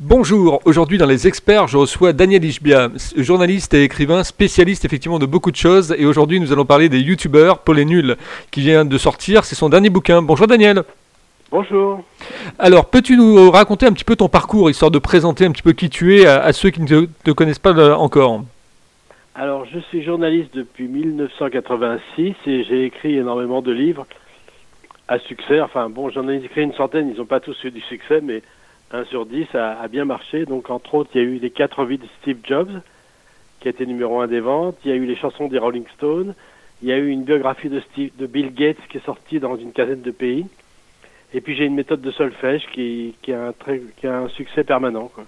Bonjour, aujourd'hui dans les experts, je reçois Daniel Ishbia, journaliste et écrivain, spécialiste effectivement de beaucoup de choses. Et aujourd'hui, nous allons parler des youtubeurs pour les nuls, qui vient de sortir. C'est son dernier bouquin. Bonjour Daniel. Bonjour. Alors, peux-tu nous raconter un petit peu ton parcours, histoire de présenter un petit peu qui tu es à, ceux qui ne te, connaissent pas euh, encore? Alors, je suis journaliste depuis 1986 et j'ai écrit énormément de livres à succès. Enfin, bon, j'en ai écrit une centaine, ils n'ont pas tous eu du succès, mais 1 sur 10 a, bien marché. Donc, entre autres, il y a eu les 4 vies de Steve Jobs, qui a été numéro 1 des ventes. Il y a eu les chansons des Rolling Stones. Il y a eu une biographie de, Steve, de Bill Gates qui est sortie dans une quinzaine de pays. Et puis, j'ai une méthode de solfège qui, qui, a, un très, qui a un succès permanent. Quoi.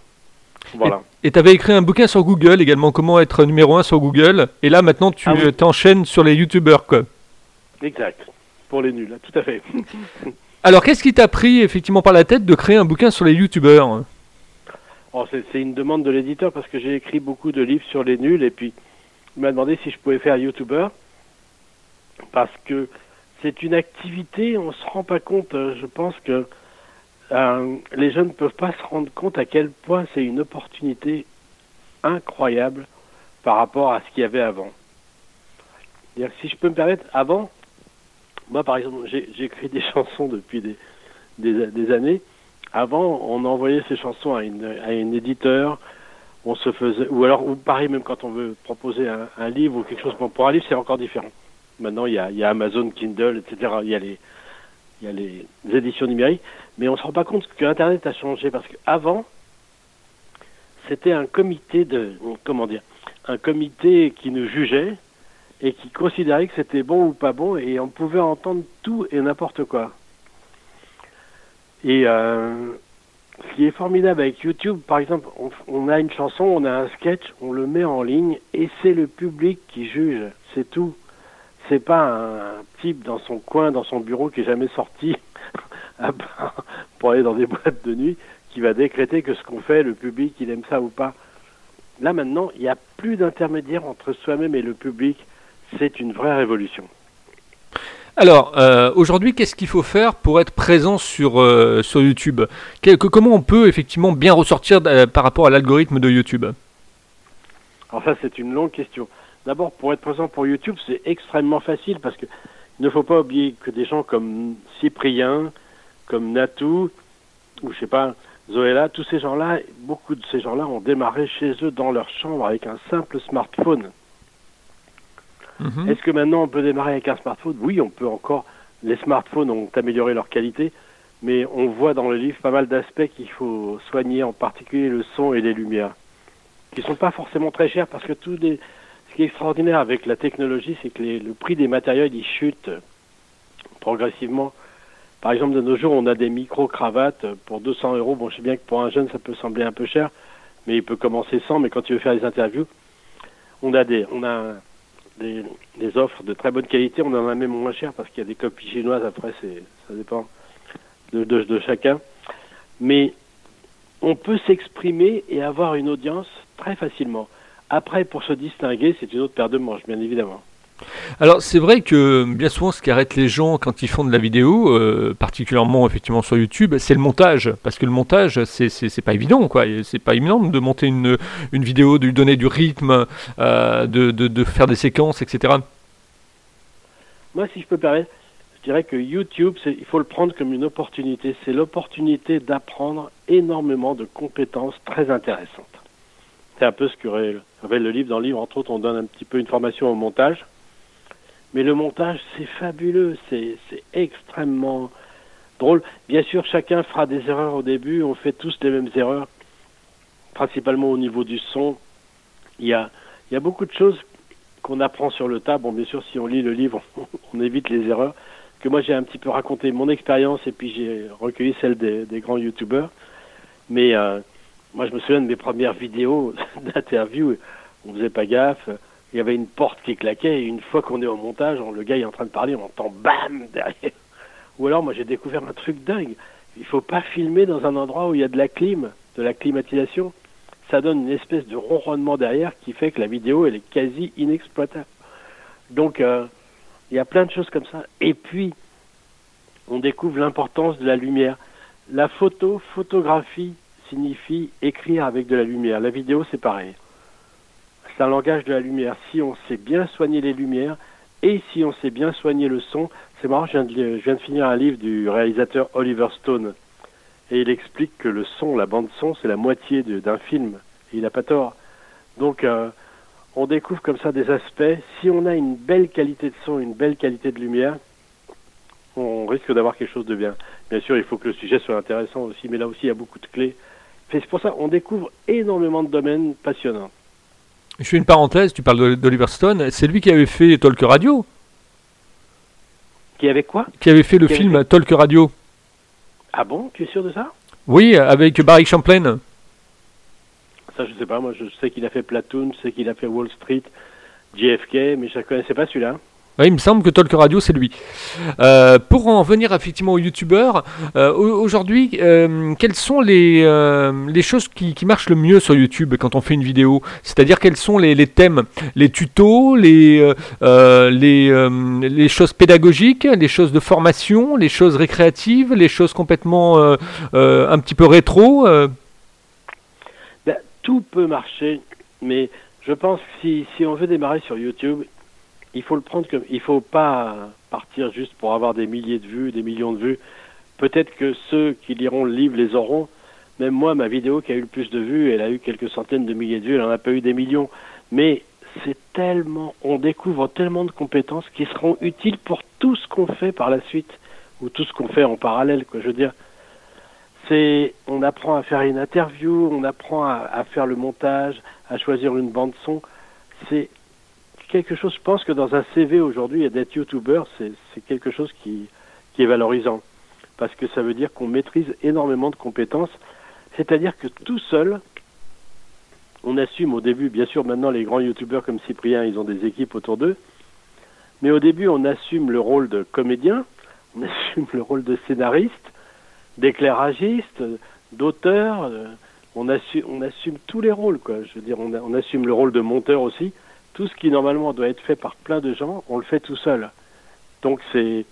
Voilà. Et tu avais écrit un bouquin sur Google également, comment être numéro 1 sur Google. Et là, maintenant, tu ah t'enchaînes sur les YouTubeurs. Quoi. Exact. Pour les nuls, tout à fait. Alors, qu'est-ce qui t'a pris effectivement par la tête de créer un bouquin sur les youtubeurs? Oh, C'est une demande de l'éditeur parce que j'ai écrit beaucoup de livres sur les nuls et puis il m'a demandé si je pouvais faire youtubeur parce que c'est une activité, on ne se rend pas compte, euh, je pense que euh, les jeunes ne peuvent pas se rendre compte à quel point c'est une opportunité incroyable par rapport à ce qu'il y avait avant. Si je peux me permettre, avant, moi, par exemple, j'ai écrit des chansons depuis des, des, années. Avant, on envoyait ces chansons à une, à une éditeur. On se faisait, ou alors, ou pareil, même quand on veut proposer un, livre ou quelque chose pour, un livre, c'est encore différent. Maintenant, il y, a, il y a Amazon, Kindle, etc. Il y a les, il y a les, éditions numériques, mais on ne se rend pas compte que Internet a changé parce qu'avant, c'était un comité de, comment dire, un comité qui nous jugeait et qui considérait que c'était bon ou pas bon et on pouvait entendre tout et n'importe quoi. Et euh, ce qui est formidable avec YouTube, par exemple, on, a une chanson, on a un sketch, on le met en ligne et c'est le public qui juge, c'est tout. C'est pas un type dans son coin, dans son bureau qui est jamais sorti pour aller dans des boîtes de nuit qui va décréter que ce qu'on fait, le public, il aime ça ou pas. Là maintenant, il n'y a plus d'intermédiaire entre soi-même et le public c'est une vraie révolution. Alors, euh, aujourd'hui, qu'est-ce qu'il faut faire pour être présent sur, euh, sur YouTube Comment on peut effectivement bien ressortir euh, par rapport à l'algorithme de YouTube? Alors ça, c'est une longue question. D'abord, pour être présent pour YouTube, c'est extrêmement facile parce qu'il ne faut pas oublier que des gens comme Cyprien, comme Natou, ou je sais pas, Zoéla, tous ces gens-là, beaucoup de ces gens-là ont démarré chez eux dans leur chambre avec un simple smartphone. Mhm. Est-ce que maintenant on peut démarrer avec un smartphone? Oui, on peut encore. Les smartphones ont amélioré leur qualité, mais on voit dans le livre pas mal d'aspects qu'il faut soigner, en particulier le son et les lumières, qui ne sont pas forcément très chers parce que tout ce qui est extraordinaire avec la technologie, c'est que le prix des matériels il chute progressivement. Par exemple, de nos jours, on a des micro-cravates pour 200 euros. Bon, je sais bien que pour un jeune, ça peut sembler un peu cher, mais il peut commencer sans. Mais quand tu veux faire des interviews, on a des, des, offres de très bonne qualité. On en a même moins cher parce qu'il y a des copies chinoises. Après, c'est, ça dépend de, chacun. Mais on peut s'exprimer et avoir une audience très facilement. Après, pour se distinguer, c'est une autre paire de manches, bien évidemment. Alors c'est vrai que bien souvent ce qui arrête les gens quand ils font de la vidéo, euh, particulièrement effectivement sur YouTube, c'est le montage. Parce que le montage, c'est pas évident quoi. C'est pas évident de monter une, une vidéo, de lui donner du rythme, euh, de, de, faire des séquences, etc. Moi si je peux permettre, je dirais que YouTube, il faut le prendre comme une opportunité. C'est l'opportunité d'apprendre énormément de compétences très intéressantes. C'est un peu ce que révèle le livre. Dans le livre, entre autres, on donne un petit peu une formation au montage. Mais le montage, c'est fabuleux, c'est extrêmement drôle. Bien sûr, chacun fera des erreurs au début, on fait tous les mêmes erreurs, principalement au niveau du son. Il y a, il y a beaucoup de choses qu'on apprend sur le tas. Bon, bien sûr, si on lit le livre, on, évite les erreurs. Que moi, j'ai un petit peu raconté mon expérience et puis j'ai recueilli celle des, grands youtubeurs. Mais euh, moi, je me souviens de mes premières vidéos d'interview, on faisait pas gaffe il y avait une porte qui claquait et une fois qu'on est au montage, le gars est en train de parler, on entend bam derrière. Ou alors moi j'ai découvert un truc dingue. Il faut pas filmer dans un endroit où il y a de la clim, de la climatisation. Ça donne une espèce de ronronnement derrière qui fait que la vidéo elle est quasi inexploitable. Donc euh, il y a plein de choses comme ça. Et puis on découvre l'importance de la lumière. La photo, photographie, signifie écrire avec de la lumière. La vidéo, c'est pareil. C'est un langage de la lumière. Si on sait bien soigner les lumières et si on sait bien soigner le son, c'est marrant, je viens, de, finir un livre du réalisateur Oliver Stone et il explique que le son, la bande son, c'est la moitié d'un film. Et il n'a pas tort. Donc, euh, on découvre comme ça des aspects. Si on a une belle qualité de son, une belle qualité de lumière, on risque d'avoir quelque chose de bien. Bien sûr, il faut que le sujet soit intéressant aussi, mais là aussi, il y a beaucoup de clés. C'est pour ça qu'on découvre énormément de domaines passionnants. Je fais une parenthèse, tu parles d'Oliver Stone, c'est lui qui avait fait Talk Radio Qui avait quoi? Qui avait fait le film Talk Radio. Ah bon? Tu es sûr de ça? Oui, avec Barry Champlain. Ça, je sais pas. Moi, je sais qu'il a fait Platoon, je sais qu'il a fait Wall Street, JFK, mais je ne connaissais pas celui-là. Il me semble que Talk Radio, c'est lui. Euh, pour en venir effectivement aux youtubeurs, euh, aujourd'hui, euh, quelles sont les, les choses qui, marchent le mieux sur YouTube quand on fait une vidéo? C'est-à-dire quels sont les, les, thèmes Les tutos, les, les, les, choses pédagogiques, les choses de formation, les choses récréatives, les choses complètement un petit peu rétro ben, Tout peut marcher, mais je pense que si, si on veut démarrer sur YouTube, il faut le prendre comme il faut pas partir juste pour avoir des milliers de vues, des millions de vues. Peut-être que ceux qui liront le livre les auront. Même moi, ma vidéo qui a eu le plus de vues, elle a eu quelques centaines de milliers de vues, elle n'en a pas eu des millions. Mais c'est tellement, on découvre tellement de compétences qui seront utiles pour tout ce qu'on fait par la suite ou tout ce qu'on fait en parallèle. Quoi. Je veux dire, c'est, on apprend à faire une interview, on apprend à, à faire le montage, à choisir une bande son. C'est quelque chose, je pense que dans un CV aujourd'hui, d'être youtubeur, c'est quelque chose qui, est valorisant. Parce que ça veut dire qu'on maîtrise énormément de compétences. C'est-à-dire que tout seul, on assume au début, bien sûr maintenant les grands youtubeurs comme Cyprien, ils ont des équipes autour d'eux, mais au début on assume le rôle de comédien, on assume le rôle de scénariste, d'éclairagiste, d'auteur, euh, on, assume, on assume tous les rôles, quoi. Je veux dire, on assume le rôle de monteur aussi tout ce qui normalement doit être fait par plein de gens, on le fait tout seul. Donc c'est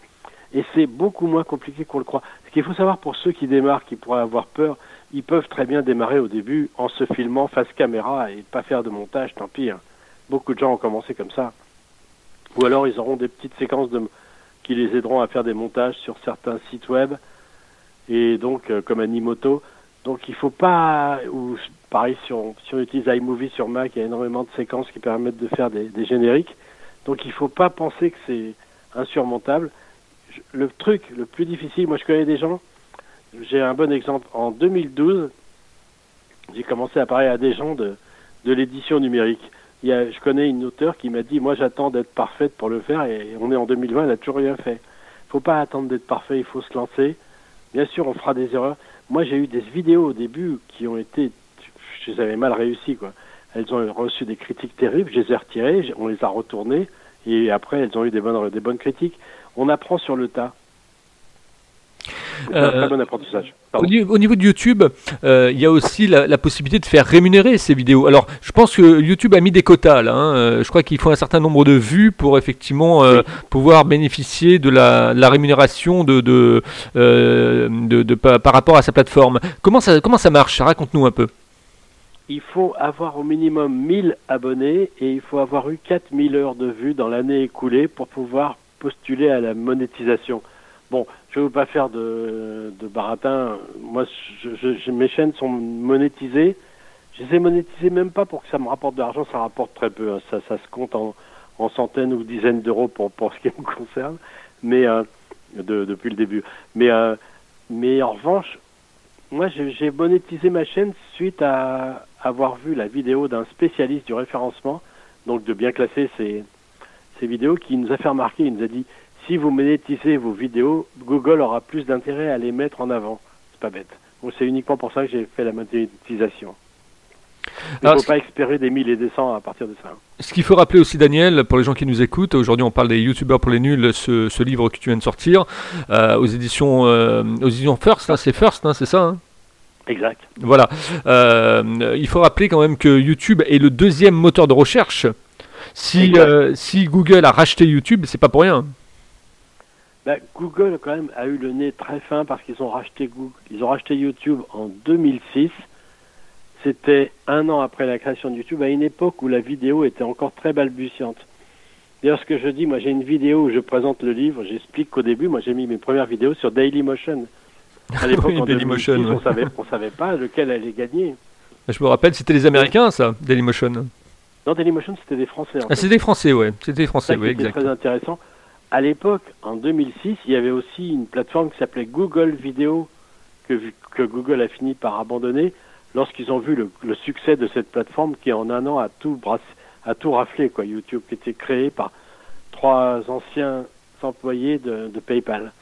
et c'est beaucoup moins compliqué qu'on le croit. Ce qu'il faut savoir pour ceux qui démarrent, qui pourraient avoir peur, ils peuvent très bien démarrer au début en se filmant face caméra et pas faire de montage, tant pis. Hein. Beaucoup de gens ont commencé comme ça. Ou alors ils auront des petites séquences de, qui les aideront à faire des montages sur certains sites web. Et donc, euh, comme Animoto, donc il faut pas, ou pareil si on, si on utilise iMovie sur Mac, il y a énormément de séquences qui permettent de faire des, génériques. Donc il faut pas penser que c'est insurmontable. Le truc le plus difficile, moi je connais des gens, j'ai un bon exemple. En 2012, j'ai commencé à parler à des gens de, de l'édition numérique. Il y a, je connais une auteure qui m'a dit, moi j'attends d'être parfaite pour le faire et on est en 2020, elle n'a toujours rien fait. Il faut pas attendre d'être parfait, il faut se lancer. Bien sûr, on fera des erreurs. Moi, j'ai eu des vidéos au début qui ont été, je les avais mal réussies, quoi. Elles ont reçu des critiques terribles, je les ai retirées, on les a retournées, et après, elles ont eu des bonnes, des bonnes critiques. On apprend sur le tas. Euh, très bon apprentissage. Au niveau, de YouTube, euh, il y a aussi la, possibilité de faire rémunérer ces vidéos. Alors, je pense que YouTube a mis des quotas là. Hein. Euh, je crois qu'il faut un certain nombre de vues pour effectivement pouvoir bénéficier de la, rémunération de, de, de, par rapport à sa plateforme. Comment ça, comment ça marche? Raconte-nous un peu. Il faut avoir au minimum 1000 abonnés et il faut avoir eu 4000 heures de vues dans l'année écoulée pour pouvoir postuler à la monétisation. Bon, je ne veux pas faire de, baratin. Moi, mes chaînes sont monétisées. Je les ai monétisées même pas pour que ça me rapporte de l'argent, ça rapporte très peu. Hein. Ça, se compte en, en centaines ou dizaines d'euros pour, ce qui me concerne, mais euh, de, depuis le début. Mais, euh, en revanche, moi, j'ai monétisé ma chaîne suite à avoir vu la vidéo d'un spécialiste du référencement, donc de bien classer ces vidéos, qui nous a fait remarquer, il nous a dit si vous monétisez vos vidéos, Google aura plus d'intérêt à les mettre en avant. C'est pas bête. C'est uniquement pour ça que j'ai fait la monétisation. Il ne faut pas espérer des mille et des cents à partir de ça. Ce qu'il faut rappeler aussi, Daniel, pour les gens qui nous écoutent, aujourd'hui on parle des youtubeurs pour les nuls, ce, livre que tu viens de sortir, euh, aux éditions euh, aux éditions First, hein, c'est First, hein, c'est ça hein? Exact. Voilà. Euh, il faut rappeler quand même que YouTube est le deuxième moteur de recherche. Si, si Google a racheté YouTube, c'est pas pour rien. Bah, Google quand même a eu le nez très fin parce qu'ils ont racheté Google, ils ont racheté YouTube en 2006. C'était un an après la création de YouTube, à une époque où la vidéo était encore très balbutiante. D'ailleurs, ce que je dis, moi j'ai une vidéo où je présente le livre, j'explique qu'au début, moi j'ai mis mes premières vidéos sur Dailymotion. À l'époque, en Dailymotion, on savait, on savait pas lequel allait gagner. Je me rappelle, c'était les Américains, ça, Dailymotion. Non, Dailymotion, c'était des Français. ah, c'était des Français, ouais. C'était des Français, oui, exact. très intéressant. À l'époque, en 2006, il y avait aussi une plateforme qui s'appelait Google Video, que, que Google a fini par abandonner lorsqu'ils ont vu le, succès de cette plateforme qui, en un an, a tout, brassé, a tout raflé, quoi. YouTube, qui était créé par trois anciens employés de, PayPal,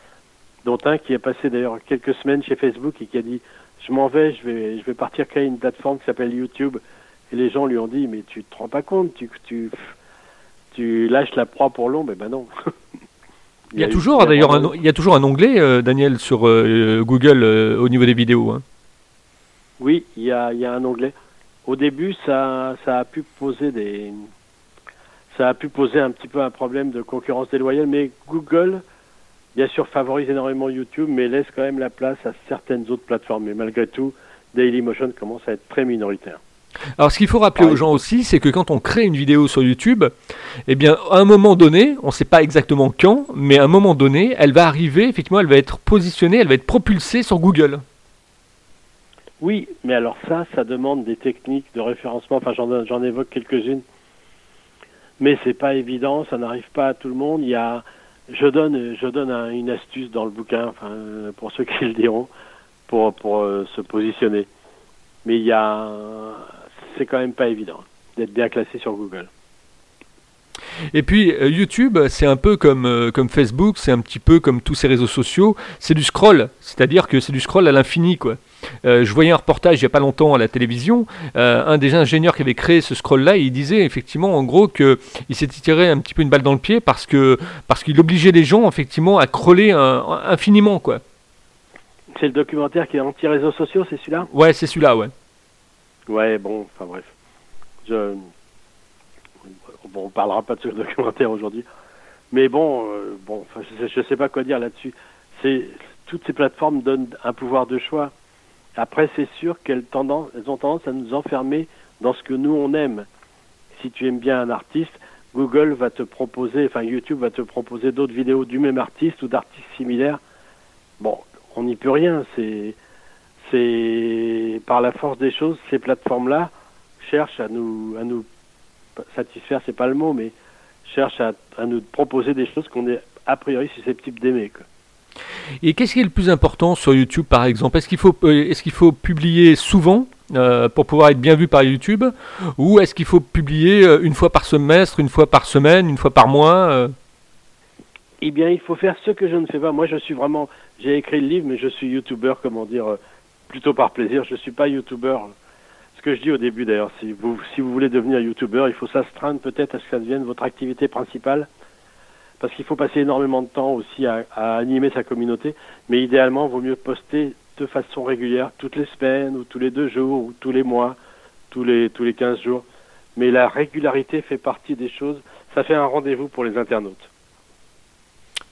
dont un qui est passé d'ailleurs quelques semaines chez Facebook et qui a dit je m'en vais, je vais, partir créer une plateforme qui s'appelle YouTube. Et les gens lui ont dit, mais tu te rends pas compte, tu, tu, lâches la proie pour l'ombre. Mais ben non. il, y a, toujours d'ailleurs un, il y a toujours un onglet, euh, Daniel, sur euh, Google euh, au niveau des vidéos. Hein. Oui, il y, a, il y a un onglet. Au début, ça, ça a pu poser des, ça a pu poser un petit peu un problème de concurrence déloyale, mais Google bien sûr, favorise énormément YouTube, mais laisse quand même la place à certaines autres plateformes. Mais malgré tout, Dailymotion commence à être très minoritaire. Alors, ce qu'il faut rappeler aux gens aussi, c'est que quand on crée une vidéo sur YouTube, eh bien, à un moment donné, on ne sait pas exactement quand, mais à un moment donné, elle va arriver, effectivement, elle va être positionnée, elle va être propulsée sur Google. Oui, mais alors ça, ça demande des techniques de référencement. Enfin, j'en évoque quelques-unes, mais c'est pas évident, ça n'arrive pas à tout le monde. Il y a je donne, je donne une astuce dans le bouquin, enfin, pour ceux qui le diront, pour, pour euh, se positionner. Mais il y a, c'est quand même pas évident d'être bien classé sur Google. Et puis euh, YouTube, c'est un peu comme, euh, comme Facebook, c'est un petit peu comme tous ces réseaux sociaux, c'est du scroll, c'est-à-dire que c'est du scroll à l'infini quoi. Euh, je voyais un reportage il n'y a pas longtemps à la télévision, un des ingénieurs qui avait créé ce scroll-là, il disait effectivement en gros qu'il s'était tiré un petit peu une balle dans le pied parce que parce qu'il obligeait les gens effectivement à scroller infiniment quoi. C'est le documentaire qui est anti-réseaux sociaux, c'est celui-là? Ouais, c'est celui-là, ouais. Ouais, bon, enfin bref. Je, bon, on parlera pas de ce documentaire aujourd'hui, mais bon, euh, bon, je ne sais pas quoi dire là-dessus. C'est toutes ces plateformes donnent un pouvoir de choix. Après, c'est sûr qu'elles elles ont tendance à nous enfermer dans ce que nous on aime. Si tu aimes bien un artiste, Google va te proposer, enfin YouTube va te proposer d'autres vidéos du même artiste ou d'artistes similaires. Bon, on n'y peut rien. C'est, c'est par la force des choses, ces plateformes-là cherchent à nous, à nous satisfaire, c'est pas le mot, mais cherche à, nous proposer des choses qu'on est a priori susceptible d'aimer. Et qu'est-ce qui est le plus important sur YouTube, par exemple? Est-ce qu'il faut, euh, est-ce qu'il faut publier souvent euh, pour pouvoir être bien vu par YouTube? Ou est-ce qu'il faut publier euh, une fois par semestre, une fois par semaine, une fois par mois Eh bien, il faut faire ce que je ne fais pas. Moi, je suis vraiment... J'ai écrit le livre, mais je suis YouTuber, comment dire, plutôt par plaisir. Je ne suis pas YouTuber ce que je dis au début d'ailleurs, si vous, si vous voulez devenir youtubeur, il faut s'astreindre peut-être à ce que ça devienne votre activité principale, parce qu'il faut passer énormément de temps aussi à, animer sa communauté, mais idéalement, il vaut mieux poster de façon régulière, toutes les semaines, ou tous les deux jours, ou tous les mois, tous les, tous les 15 jours. Mais la régularité fait partie des choses, ça fait un rendez-vous pour les internautes.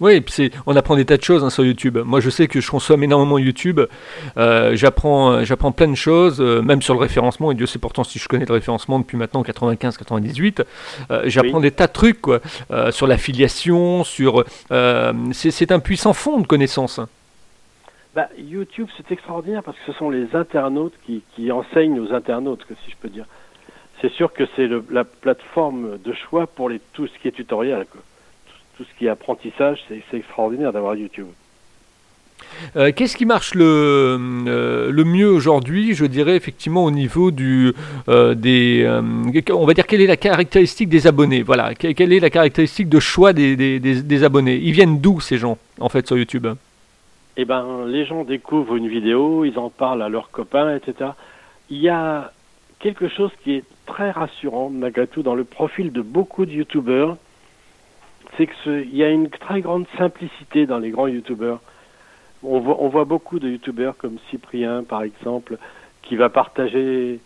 Oui, c'est, on apprend des tas de choses hein, sur YouTube. Moi, je sais que je consomme énormément YouTube. Euh, j'apprends, euh, j'apprends plein de choses, euh, même sur le référencement. Et Dieu sait pourtant si je connais le référencement depuis maintenant 95-98. j'apprends des tas de trucs, quoi, sur l'affiliation, sur. c'est, un puissant fond de connaissances. Bah, YouTube, c'est extraordinaire parce que ce sont les internautes qui, qui enseignent aux internautes, que si je peux dire. C'est sûr que c'est la plateforme de choix pour les, tout ce qui est tutoriel. Quoi tout ce qui est apprentissage, c'est extraordinaire d'avoir YouTube. Euh, qu'est-ce qui marche le, euh, le mieux aujourd'hui Je dirais effectivement au niveau du euh, des, on va dire quelle est la caractéristique des abonnés? Voilà, quelle est la caractéristique de choix des, des, des, abonnés? Ils viennent d'où ces gens en fait sur YouTube? Eh ben, les gens découvrent une vidéo, ils en parlent à leurs copains, etc. Il y a quelque chose qui est très rassurant malgré tout dans le profil de beaucoup de YouTubeurs c'est qu'il y a une très grande simplicité dans les grands youtubeurs. On voit, beaucoup de youtubeurs comme Cyprien, par exemple, qui va partager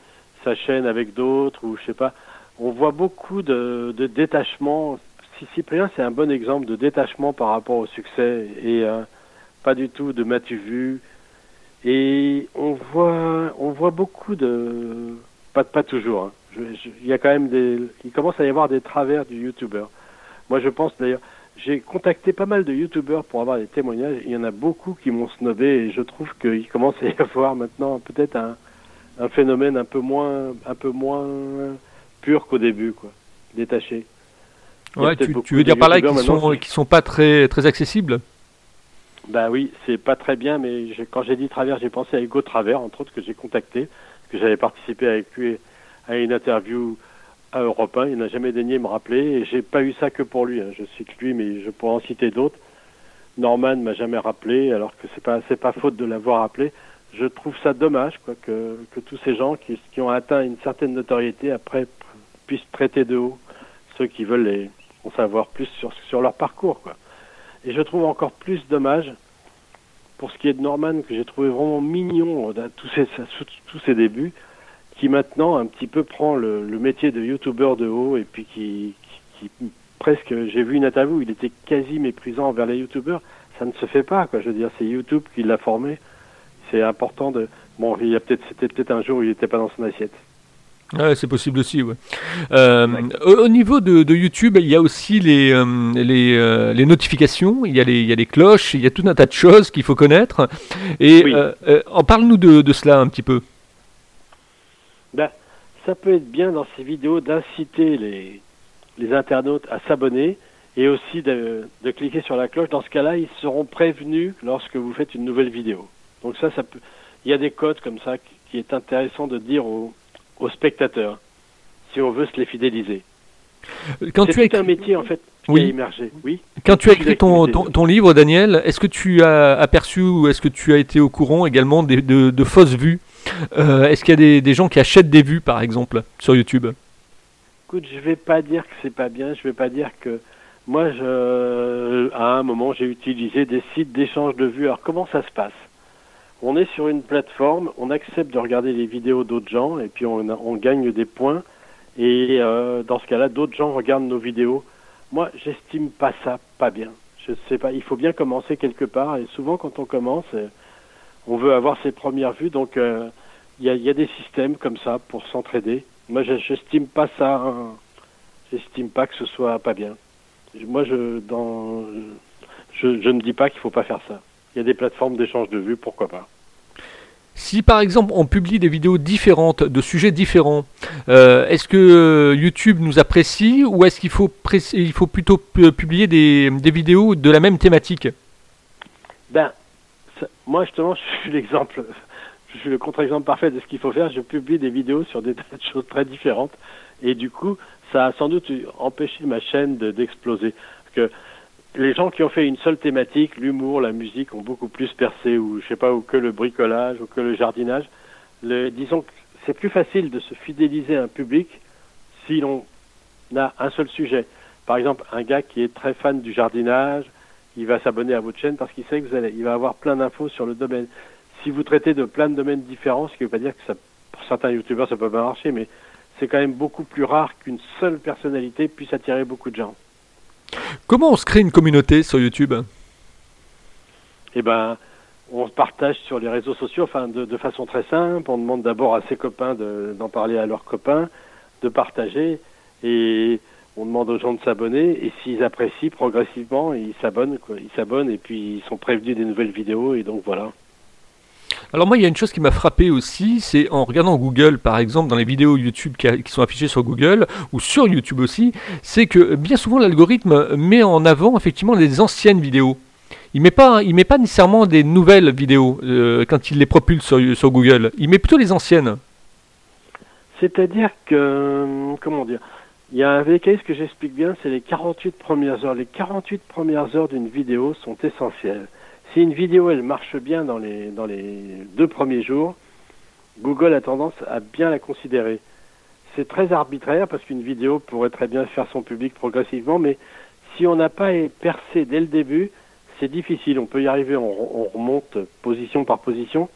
sa chaîne avec d'autres, ou je sais pas. On voit beaucoup de, détachement. Cyprien, c'est un bon exemple de détachement par rapport au succès et euh, pas du tout de m'as-tu vu. Et on voit, on voit beaucoup de, pas, toujours. Hein. il y a quand même des, il commence à y avoir des travers du YouTuber. Moi, je pense d'ailleurs, j'ai contacté pas mal de YouTubers pour avoir des témoignages. Il y en a beaucoup qui m'ont snobé et je trouve qu'il commence à y avoir maintenant peut-être un, un phénomène un peu moins, un peu moins pur qu'au début, quoi, détaché. Ouais, tu, veux dire par là qu'ils sont, qui sont pas très, très accessibles? Bah oui, c'est pas très bien, mais quand j'ai dit Travers, j'ai pensé à Hugo Travers, entre autres, que j'ai contacté, que j'avais participé avec lui à une interview à Europe 1. Il n'a jamais daigné me rappeler, et j'ai pas eu ça que pour lui. Hein. Je cite lui, mais je pourrais en citer d'autres. Norman m'a jamais rappelé, alors que c'est pas c'est pas faute de l'avoir appelé. Je trouve ça dommage, quoi, que, que tous ces gens qui, qui ont atteint une certaine notoriété après puissent traiter de haut ceux qui veulent les, en savoir plus sur, sur leur parcours. Quoi. Et je trouve encore plus dommage pour ce qui est de Norman, que j'ai trouvé vraiment mignon à tous ses, tous ses débuts, qui maintenant un petit peu prend le, le métier de youtubeur de haut et puis qui, qui, presque, j'ai vu une interview où il était quasi méprisant envers les youtubeurs. Ça ne se fait pas, quoi. Je veux dire, c'est YouTube qui l'a formé. C'est important de. Bon, il y a peut-être, c'était peut-être un jour où il n'était pas dans son assiette. Ouais, c'est possible aussi. Ouais. Euh, au, niveau de, de, YouTube, il y a aussi les, euh, les, euh, les, notifications, il y, a les, il y a les cloches, il y a tout un tas de choses qu'il faut connaître. Et en parle-nous de, de, cela un petit peu. Ben, ça peut être bien dans ces vidéos d'inciter les, les internautes à s'abonner et aussi de, de, cliquer sur la cloche. Dans ce cas-là, ils seront prévenus lorsque vous faites une nouvelle vidéo. Donc ça, ça peut. Il y a des codes comme ça qui, qui est intéressant de dire aux aux spectateurs, si on veut se les fidéliser. Quand tu as un métier en fait qui a émergé. Oui. Quand tu as écrit ton, ton, livre, Daniel, est-ce que tu as aperçu ou est-ce que tu as été au courant également de, de, fausses vues euh, Est-ce qu'il y a des, gens qui achètent des vues, par exemple, sur YouTube? Écoute, je vais pas dire que c'est pas bien. Je vais pas dire que moi, à un moment, j'ai utilisé des sites d'échange de vues. Alors, comment ça se passe? On est sur une plateforme, on accepte de regarder les vidéos d'autres gens et puis on, gagne des points. Et euh, dans ce cas-là, d'autres gens regardent nos vidéos. Moi, j'estime pas ça pas bien. Je sais pas. Il faut bien commencer quelque part. Et souvent, quand on commence, euh, on veut avoir ses premières vues. Donc, y, a, y, a, des systèmes comme ça pour s'entraider. Moi, j'estime pas ça. Hein. J'estime pas que ce soit pas bien. Moi, je dans, je, je ne dis pas qu'il faut pas faire ça. Il y a des plateformes d'échange de vues, pourquoi pas. Si par exemple on publie des vidéos différentes, de sujets différents, euh, est-ce que euh, YouTube nous apprécie ou est-ce qu'il faut, il faut plutôt publier des, des, vidéos de la même thématique? Ben, moi justement, je suis l'exemple, je suis le contre-exemple parfait de ce qu'il faut faire. Je publie des vidéos sur des tas de choses très différentes et du coup, ça a sans doute empêché ma chaîne d'exploser. parce que les gens qui ont fait une seule thématique, l'humour, la musique, ont beaucoup plus percé, ou je sais pas, ou que le bricolage, ou que le jardinage. Le, disons que c'est plus facile de se fidéliser à un public si l'on a un seul sujet. Par exemple, un gars qui est très fan du jardinage, il va s'abonner à votre chaîne parce qu'il sait que vous allez, il va avoir plein d'infos sur le domaine. Si vous traitez de plein de domaines différents, ce qui ne veut pas dire que ça, pour certains youtubeurs ça peut pas marcher, mais c'est quand même beaucoup plus rare qu'une seule personnalité puisse attirer beaucoup de gens. Comment on se crée une communauté sur YouTube? Eh ben, on partage sur les réseaux sociaux, enfin de, façon très simple. On demande d'abord à ses copains d'en parler à leurs copains, de partager, et on demande aux gens de s'abonner. Et s'ils apprécient progressivement, ils s'abonnent, Ils s'abonnent et puis ils sont prévenus des nouvelles vidéos, et donc voilà. Alors moi, il y a une chose qui m'a frappé aussi, c'est en regardant Google, par exemple, dans les vidéos YouTube qui, sont affichées sur Google, ou sur YouTube aussi, c'est que bien souvent l'algorithme met en avant effectivement les anciennes vidéos. Il met pas, met pas nécessairement des nouvelles vidéos euh, quand il les propulse sur, Google. Il met plutôt les anciennes. C'est-à-dire que, comment dire, il y a un VKS que j'explique bien, c'est les 48 premières heures. Les 48 premières heures d'une vidéo sont essentielles. Si une vidéo elle marche bien dans les, dans les deux premiers jours, Google a tendance à bien la considérer. C'est très arbitraire parce qu'une vidéo pourrait très bien faire son public progressivement, mais si on n'a pas percé dès le début, c'est difficile. On peut y arriver, on, remonte position par position.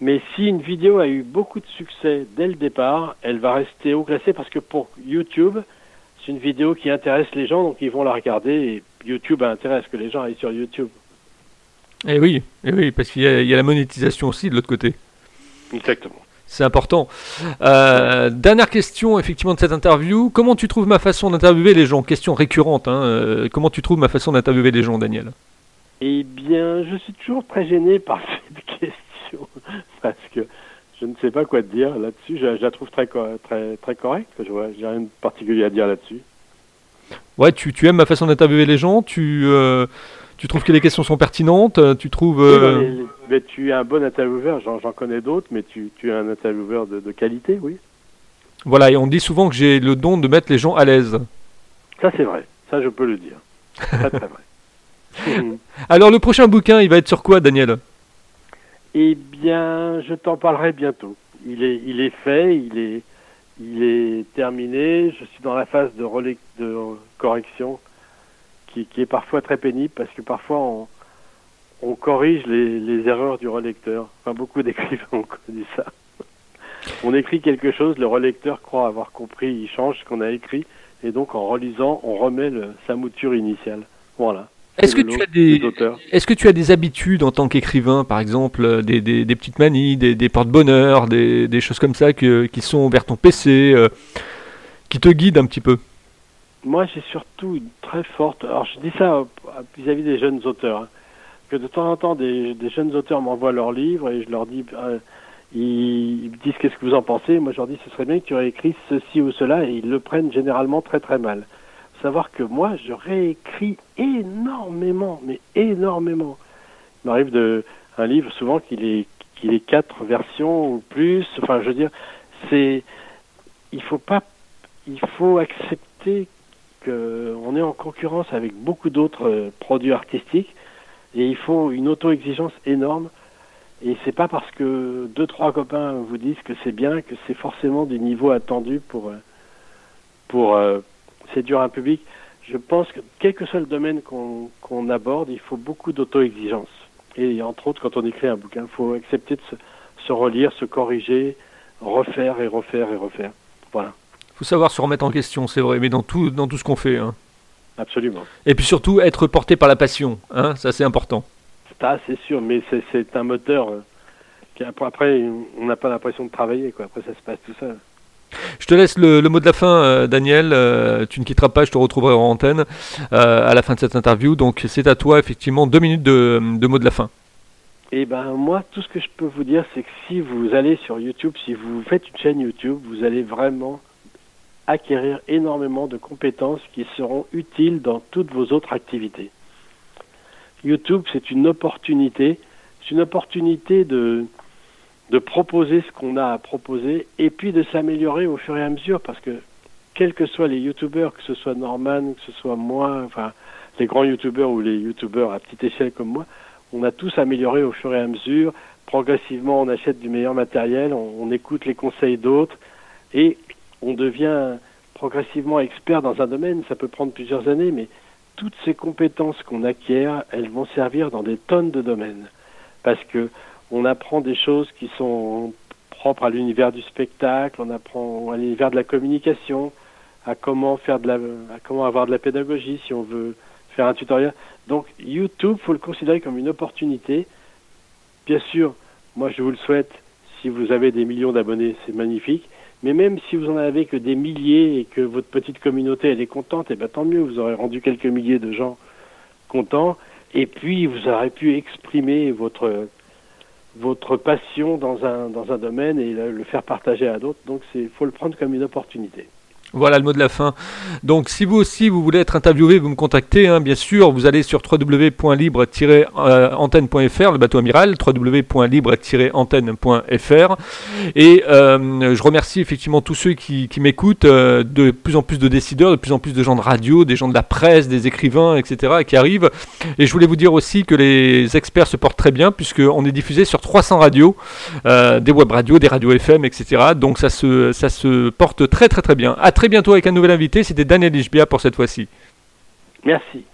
Mais si une vidéo a eu beaucoup de succès dès le départ, elle va rester haut classée parce que pour YouTube, c'est une vidéo qui intéresse les gens, donc ils vont la regarder. Et YouTube intéresse que les gens aillent sur YouTube. Et eh oui, et eh oui, parce qu'il y, y, a la monétisation aussi de l'autre côté. Exactement. C'est important. Euh, dernière question, effectivement, de cette interview. Comment tu trouves ma façon d'interviewer les gens? Question récurrente. Hein. Euh, comment tu trouves ma façon d'interviewer les gens, Daniel? Eh bien, je suis toujours très gêné par cette question. Parce que je ne sais pas quoi te dire là-dessus. Je, la trouve très, très, très correcte. Je n'ai rien de particulier à dire là-dessus. Ouais, tu, tu aimes ma façon d'interviewer les gens? Tu. Euh, tu trouves que les questions sont pertinentes Tu trouves euh, mais tu es un bon intervieweur. J'en connais d'autres, mais tu, tu, es un intervieweur de, de, qualité, oui. Voilà, et on dit souvent que j'ai le don de mettre les gens à l'aise. Ça, c'est vrai. Ça, je peux le dire. Très vrai. Alors, le prochain bouquin, il va être sur quoi, Daniel? Eh bien, je t'en parlerai bientôt. Il est, il est fait, il est, il est terminé. Je suis dans la phase de, de correction qui, est parfois très pénible parce que parfois on, on corrige les, les, erreurs du relecteur. Enfin, beaucoup d'écrivains ont connu ça. On écrit quelque chose, le relecteur croit avoir compris, il change ce qu'on a écrit, et donc en relisant, on remet le, sa mouture initiale. Voilà. Est-ce que, tu as des, est-ce que tu as des habitudes en tant qu'écrivain, par exemple, euh, des, des, des petites manies, des, des porte-bonheur, des, des choses comme ça que, qui sont vers ton PC, euh, qui te guident un petit peu? Moi, j'ai surtout une très forte. Alors, je dis ça vis-à-vis des jeunes auteurs, hein, que de temps en temps, des, jeunes auteurs m'envoient leurs livres et je leur dis, euh, ils, me disent qu'est-ce que vous en pensez. Moi, je leur dis, ce serait bien que tu réécris ceci ou cela, et ils le prennent généralement très très mal. savoir que moi, je réécris énormément, mais énormément. Il m'arrive de un livre souvent qu'il est qu'il est quatre versions ou plus. Enfin, je veux dire, c'est il faut pas, il faut accepter on est en concurrence avec beaucoup d'autres euh, produits artistiques et il faut une auto-exigence énorme. Et c'est pas parce que deux trois copains vous disent que c'est bien que c'est forcément du niveau attendu pour euh, euh, séduire un public. Je pense que quel que soit le domaine qu'on aborde, il faut beaucoup d'auto-exigence. Et entre autres, quand on écrit un bouquin, il faut accepter de se relire, se corriger, refaire et refaire et refaire. Voilà faut savoir se remettre en question, c'est vrai, mais dans tout, dans tout ce qu'on fait. Hein. Absolument. Et puis surtout, être porté par la passion, hein, ça c'est important. C'est sûr, mais c'est un moteur. Euh, qui, après, on n'a pas l'impression de travailler, quoi. Après, ça se passe tout seul. Je te laisse le, mot de la fin, euh, Daniel. Euh, tu ne quitteras pas, je te retrouverai en antenne à la fin de cette interview. Donc, c'est à toi, effectivement, deux minutes de, de mot de la fin. Eh ben moi, tout ce que je peux vous dire, c'est que si vous allez sur YouTube, si vous faites une chaîne YouTube, vous allez vraiment acquérir énormément de compétences qui seront utiles dans toutes vos autres activités. YouTube, c'est une opportunité, c'est une opportunité de, de proposer ce qu'on a à proposer et puis de s'améliorer au fur et à mesure parce que quels que soient les youtubeurs, que ce soit Norman, que ce soit moi, enfin les grands youtubeurs ou les youtubeurs à petite échelle comme moi, on a tous amélioré au fur et à mesure. Progressivement, on achète du meilleur matériel, on, on écoute les conseils d'autres et on devient progressivement expert dans un domaine, ça peut prendre plusieurs années, mais toutes ces compétences qu'on acquiert, elles vont servir dans des tonnes de domaines. Parce que on apprend des choses qui sont propres à l'univers du spectacle, on apprend à l'univers de la communication, à comment faire de la, à comment avoir de la pédagogie si on veut faire un tutoriel. Donc YouTube, faut le considérer comme une opportunité. Bien sûr, moi je vous le souhaite. Si vous avez des millions d'abonnés, c'est magnifique. Mais même si vous en avez que des milliers et que votre petite communauté est contente, et eh ben tant mieux, vous aurez rendu quelques milliers de gens contents. Et puis vous aurez pu exprimer votre passion dans un dans un domaine et le faire partager à d'autres. Donc c'est faut le prendre comme une opportunité. Voilà le mot de la fin. Donc si vous aussi vous voulez être interviewé, vous me contactez, hein, bien sûr. Vous allez sur www.libre-antenne.fr, le bateau amiral, www.libre-antenne.fr. Et euh, je remercie effectivement tous ceux qui, m'écoutent, euh, de plus en plus de décideurs, de plus en plus de gens de radio, des gens de la presse, des écrivains, etc. qui arrivent. Et je voulais vous dire aussi que les experts se portent très bien puisqu'on est diffusé sur 300 radios, euh, des web radios, des radios FM, etc. Donc ça se, ça se porte très très très bien. À très bientôt avec un nouvel invité. C'était Daniel Ishbia pour cette fois-ci. Merci.